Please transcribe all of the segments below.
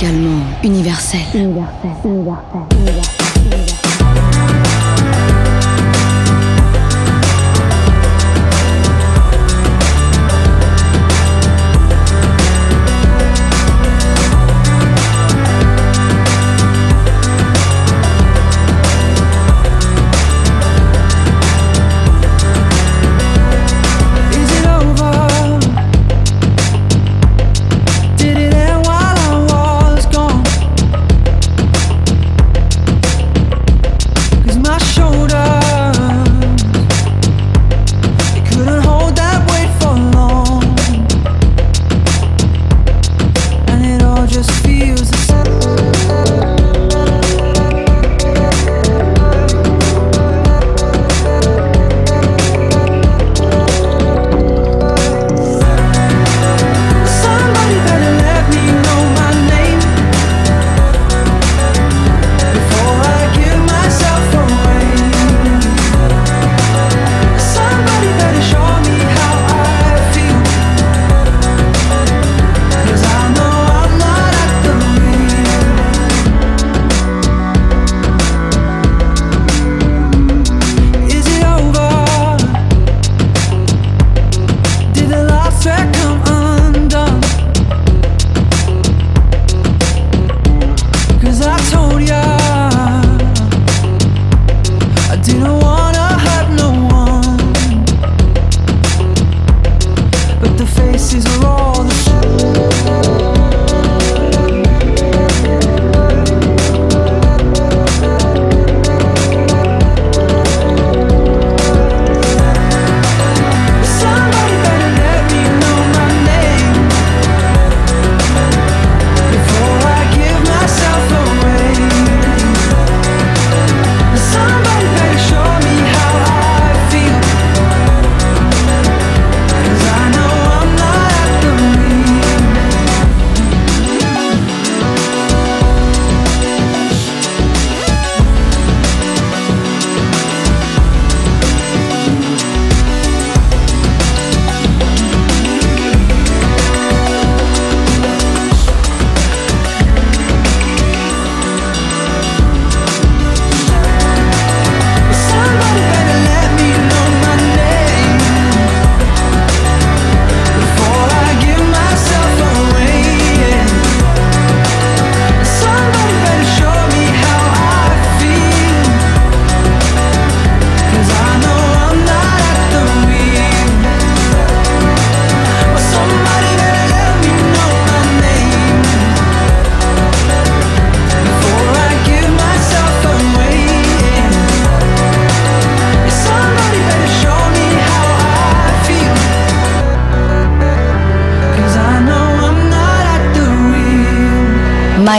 musicalement universelle. Universel, universel, universel,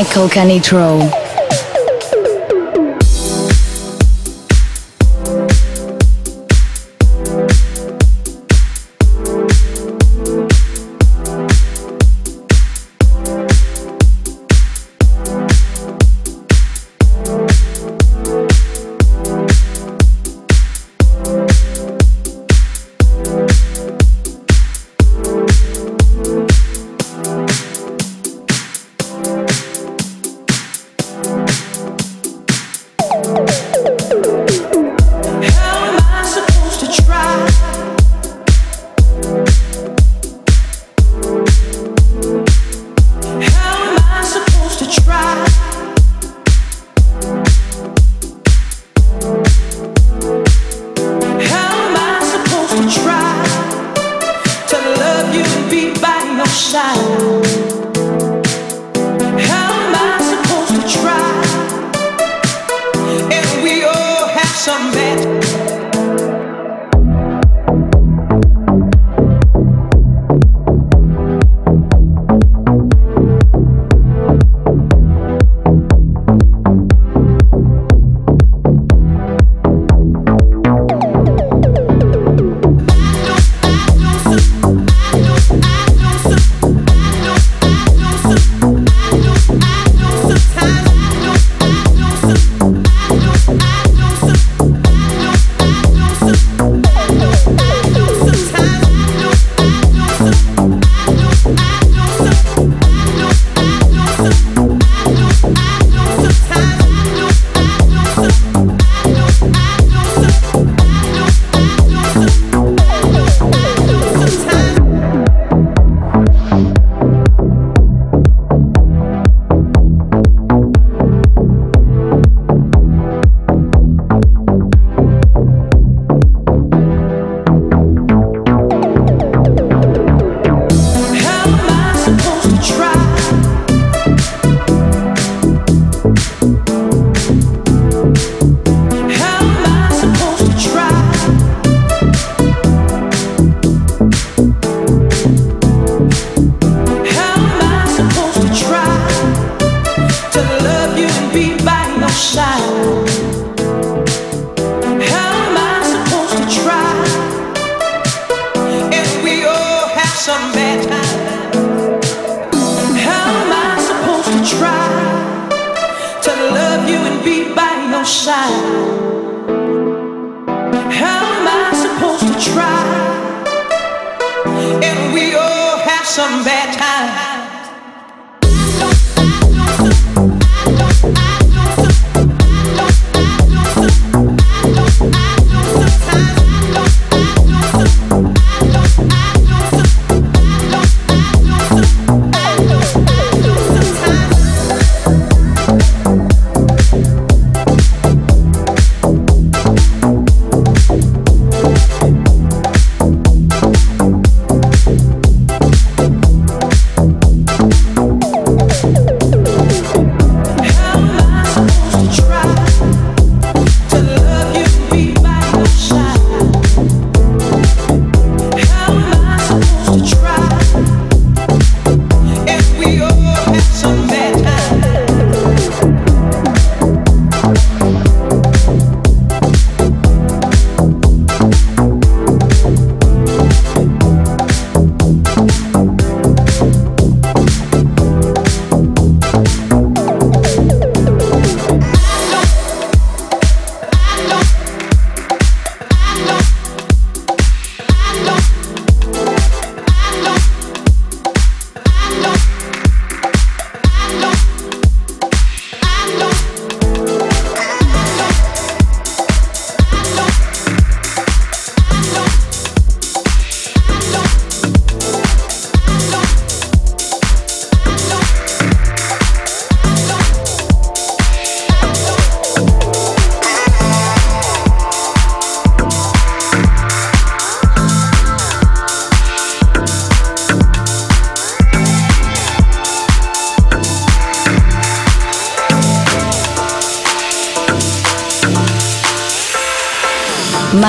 Michael Canitrot.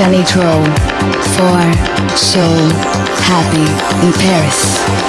Michael Canitrot for So Happy in Paris.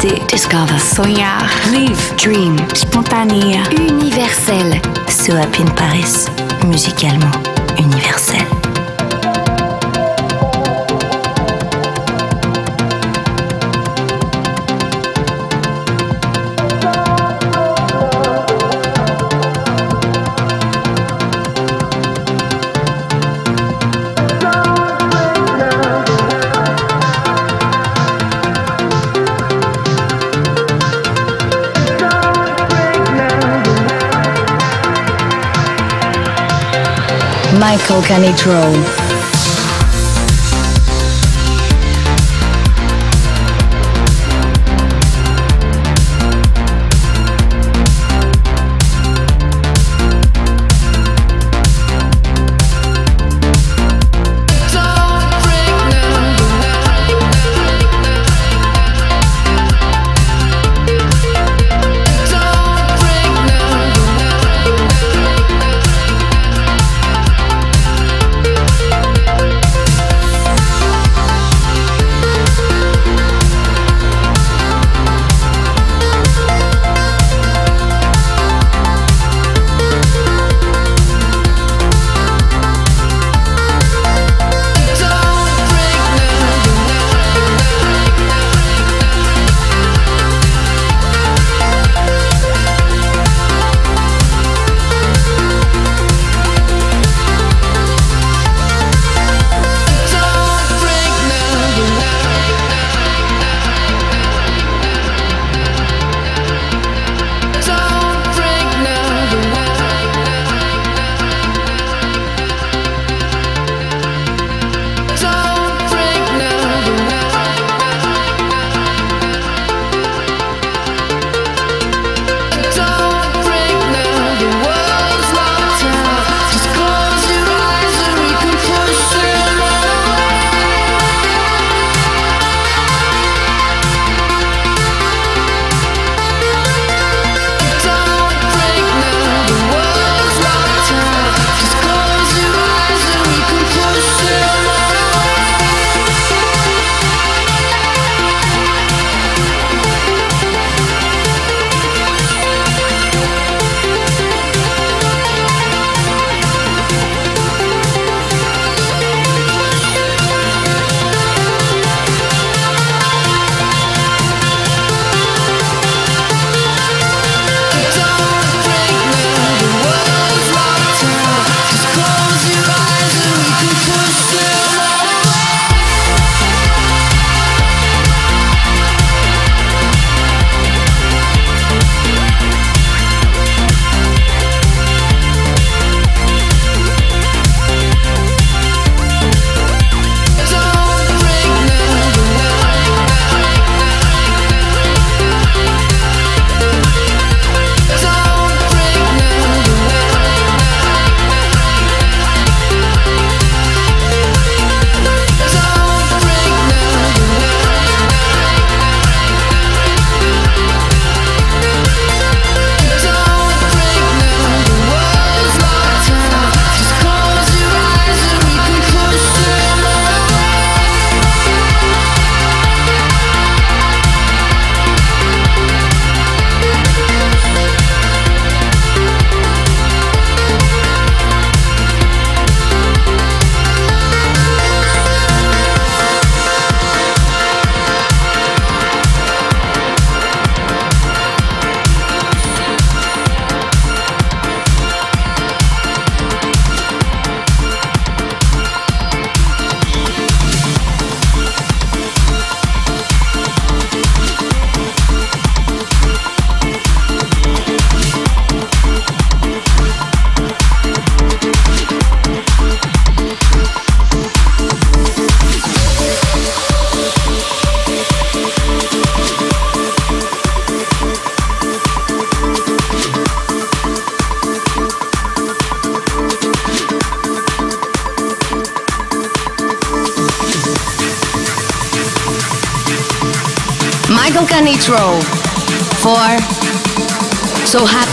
Discover. Sonhar. Live. Dream. Spontané. Universel. So Happy in Paris. Musicalement universel. Michael Canitrot.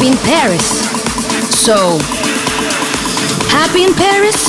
In Paris. So Happy in Paris?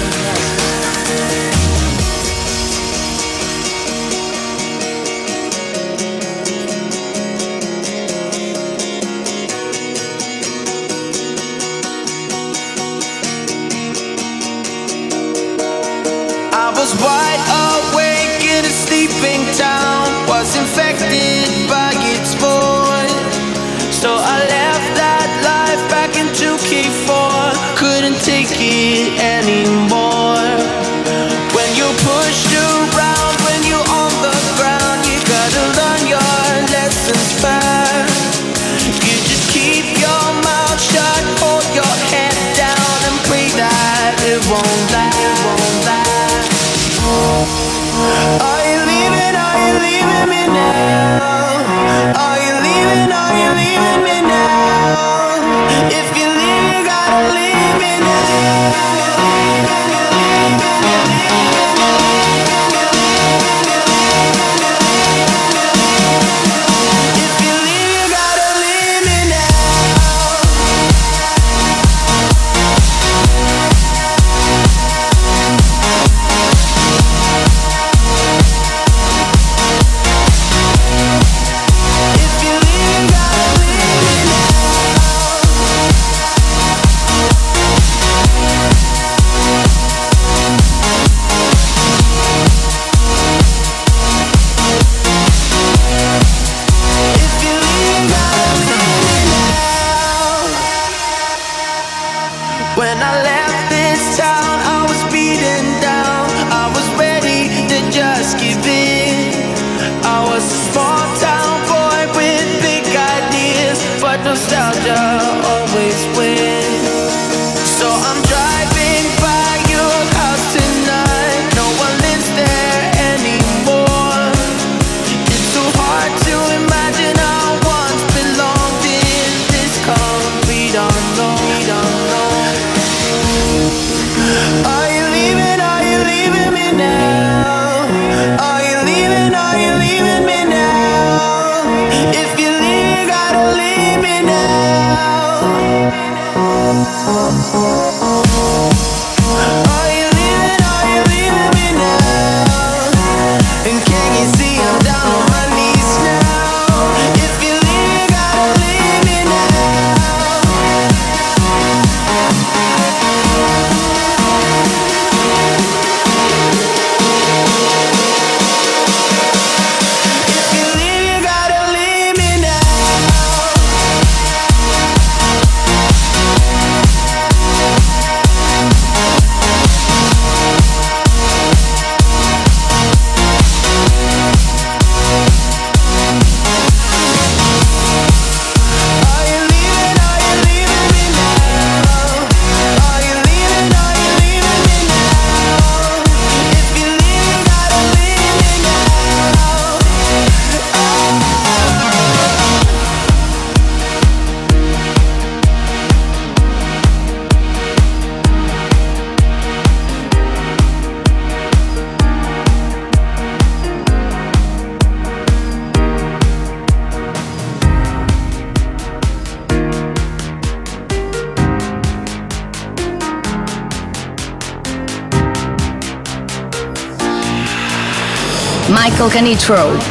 Michael Canitrot.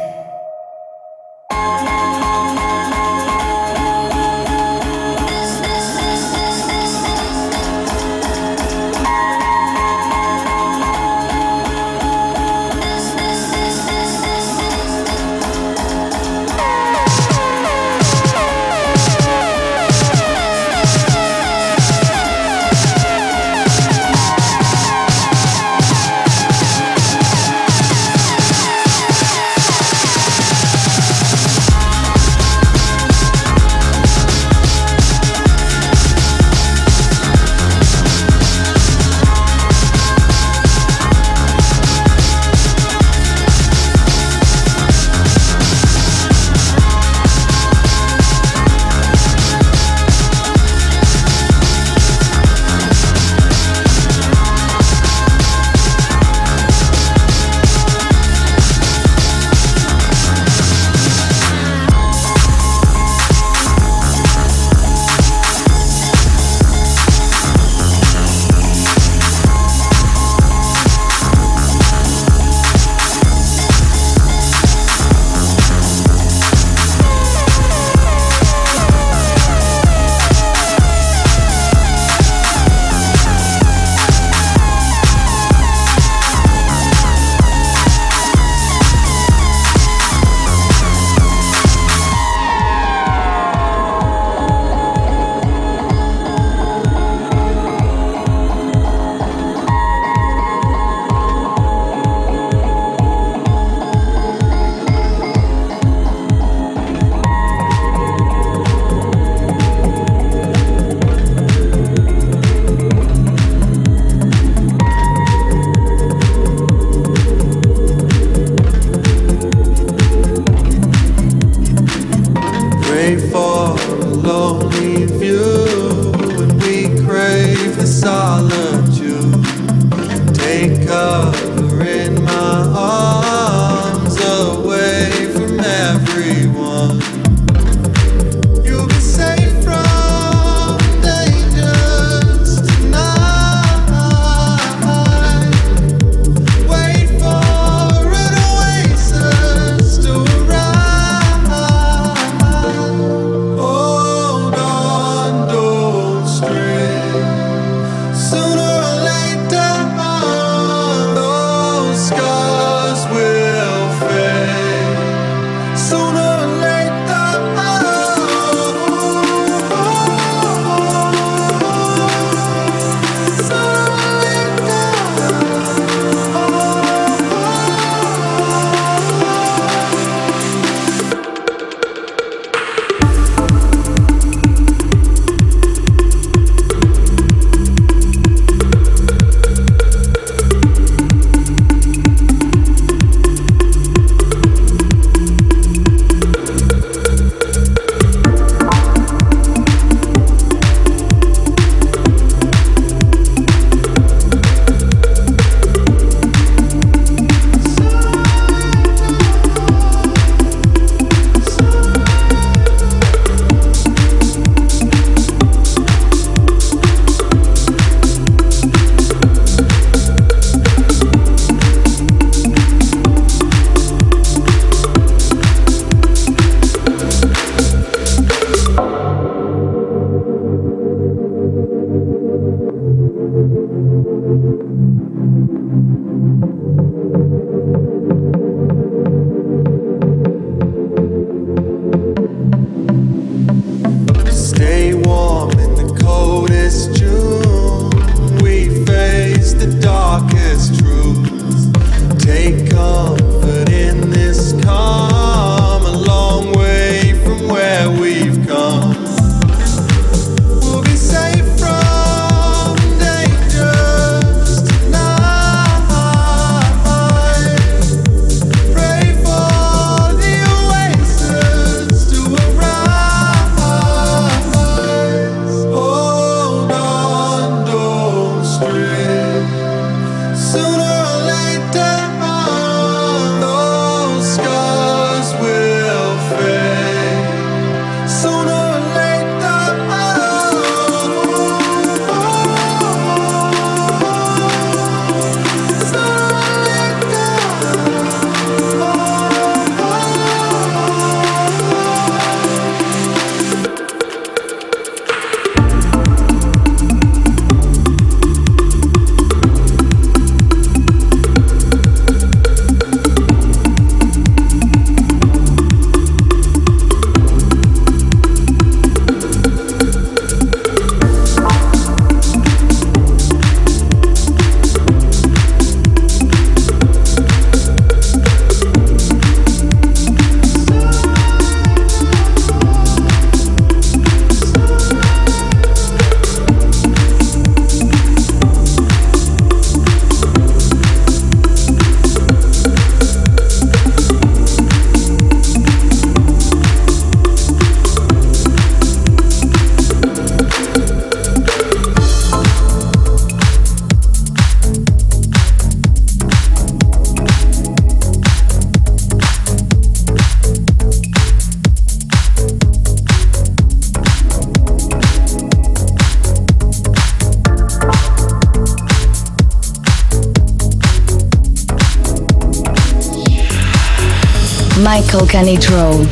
Canitrot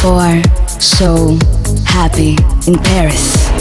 for So Happy in Paris.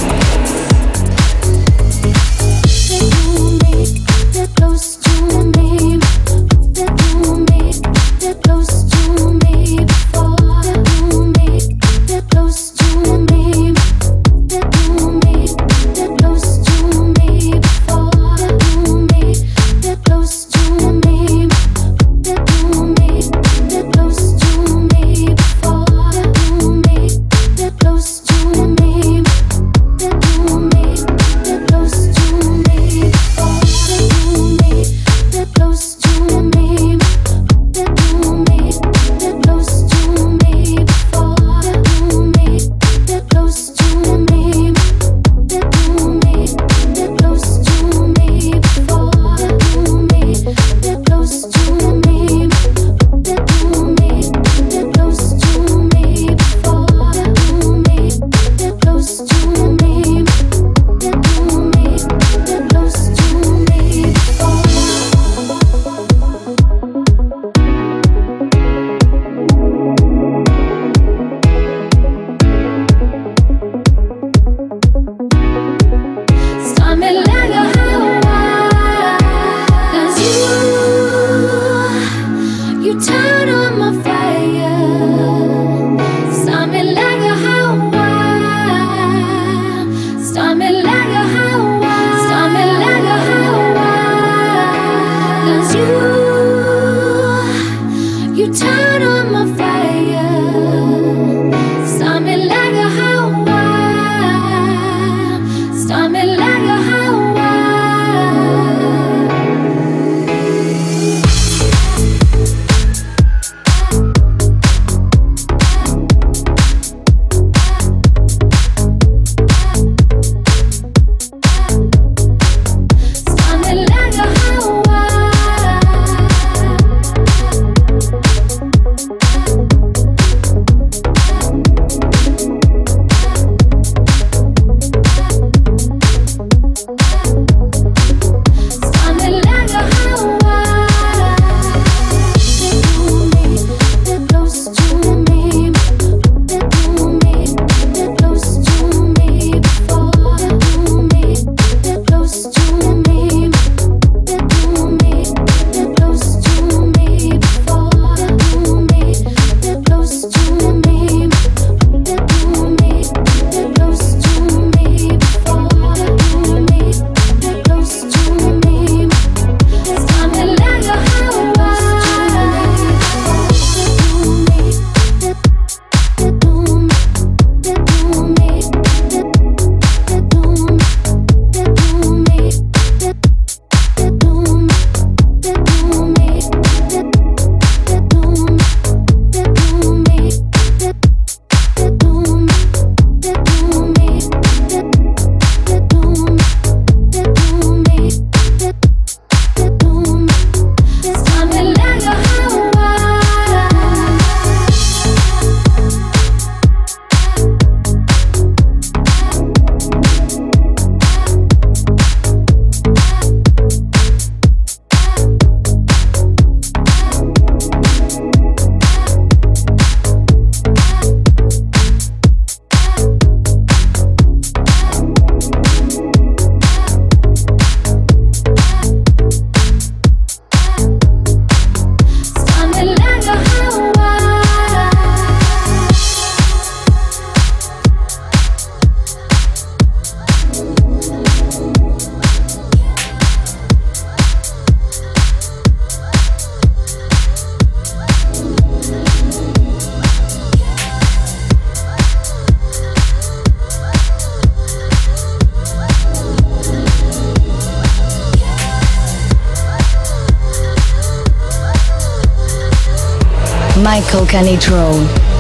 Michael Canitrot.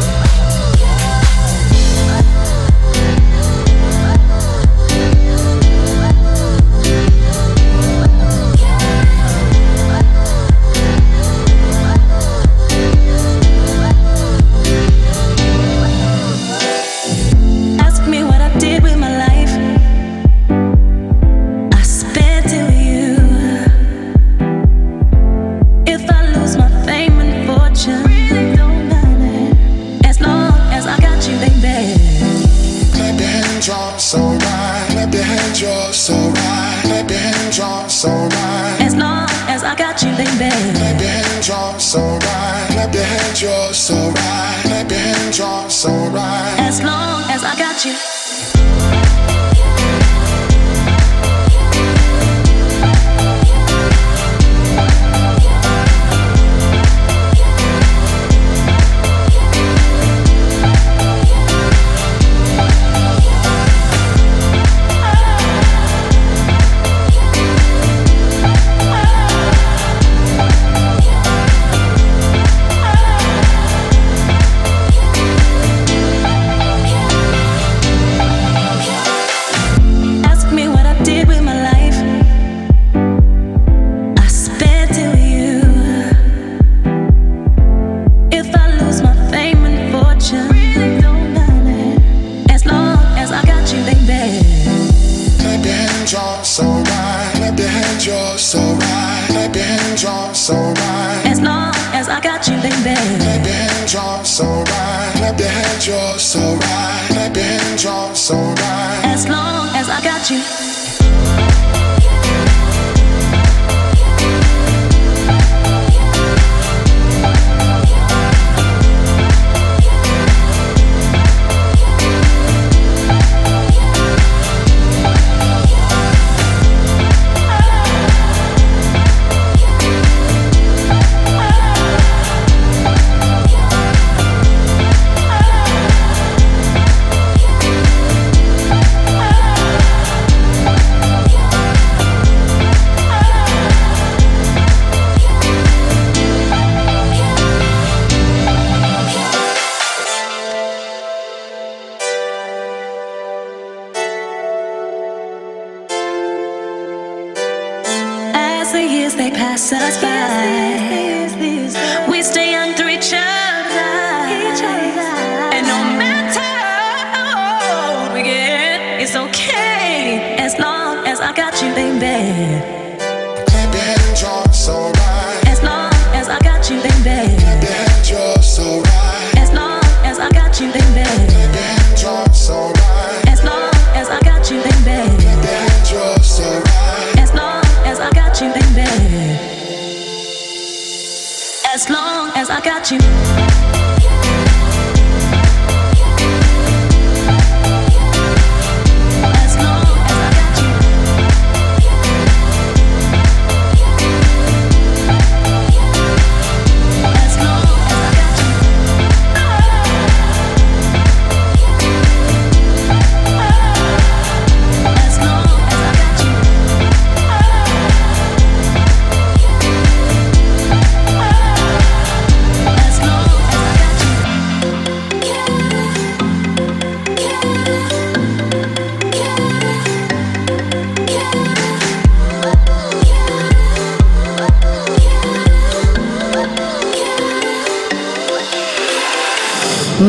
baby. Your hands, so right. Your hands, so right. Your hands, so right. As long as I got you.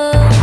love.